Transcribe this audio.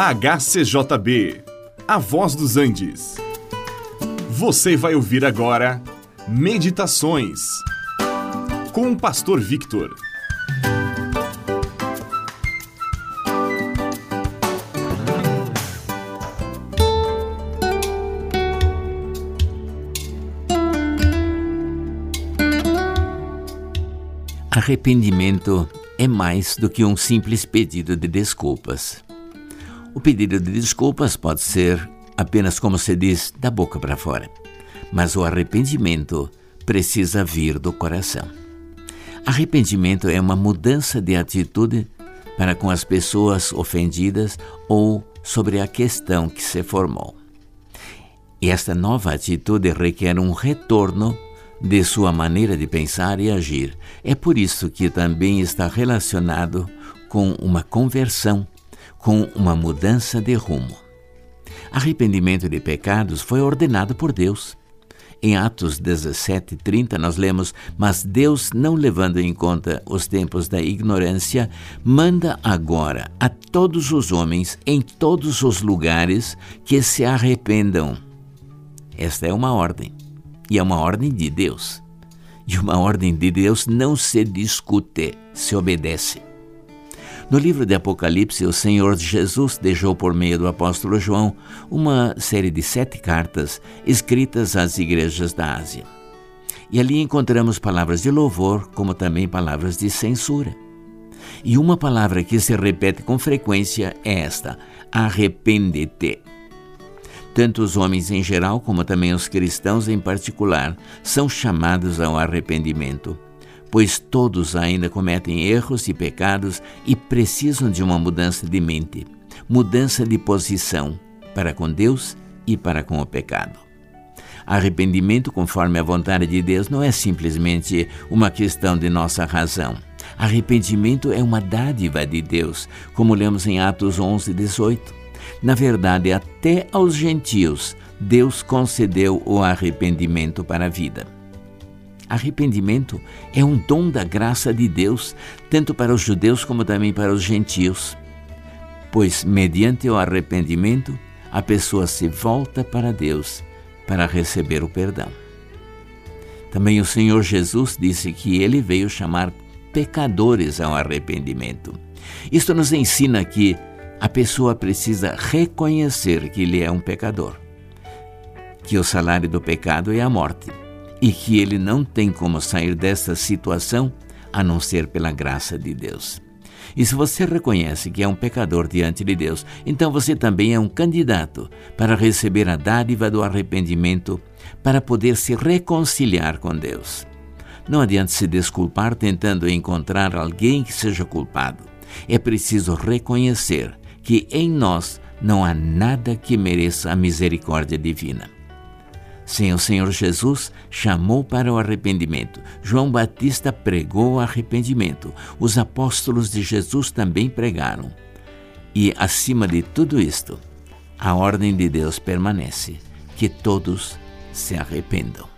HCJB, A Voz dos Andes. Você vai ouvir agora Meditações com o Pastor Victor. Arrependimento é mais do que um simples pedido de desculpas. O pedido de desculpas pode ser apenas, como se diz, da boca para fora. Mas o arrependimento precisa vir do coração. Arrependimento é uma mudança de atitude para com as pessoas ofendidas ou sobre a questão que se formou. E esta nova atitude requer um retorno de sua maneira de pensar e agir. É por isso que também está relacionado com uma conversão com uma mudança de rumo. Arrependimento de pecados foi ordenado por Deus. Em Atos 17, 30, nós lemos: Mas Deus, não levando em conta os tempos da ignorância, manda agora a todos os homens, em todos os lugares, que se arrependam. Esta é uma ordem, e é uma ordem de Deus. E uma ordem de Deus não se discute, se obedece. No livro de Apocalipse, o Senhor Jesus deixou por meio do apóstolo João uma série de sete cartas escritas às igrejas da Ásia. E ali encontramos palavras de louvor, como também palavras de censura. E uma palavra que se repete com frequência é esta: arrepende-te. Tanto os homens em geral, como também os cristãos em particular, são chamados ao arrependimento pois todos ainda cometem erros e pecados e precisam de uma mudança de mente, mudança de posição para com Deus e para com o pecado. Arrependimento, conforme a vontade de Deus, não é simplesmente uma questão de nossa razão. Arrependimento é uma dádiva de Deus, como lemos em Atos 11, 18. Na verdade, até aos gentios, Deus concedeu o arrependimento para a vida. Arrependimento é um dom da graça de Deus, tanto para os judeus como também para os gentios. Pois, mediante o arrependimento, a pessoa se volta para Deus para receber o perdão. Também o Senhor Jesus disse que ele veio chamar pecadores ao arrependimento. Isto nos ensina que a pessoa precisa reconhecer que ele é um pecador, que o salário do pecado é a morte e que ele não tem como sair dessa situação a não ser pela graça de Deus. E se você reconhece que é um pecador diante de Deus, então você também é um candidato para receber a dádiva do arrependimento, para poder se reconciliar com Deus. Não adianta se desculpar tentando encontrar alguém que seja culpado. É preciso reconhecer que em nós não há nada que mereça a misericórdia divina. Sim, o Senhor Jesus chamou para o arrependimento. João Batista pregou o arrependimento. Os apóstolos de Jesus também pregaram. E, acima de tudo isto, a ordem de Deus permanece: que todos se arrependam.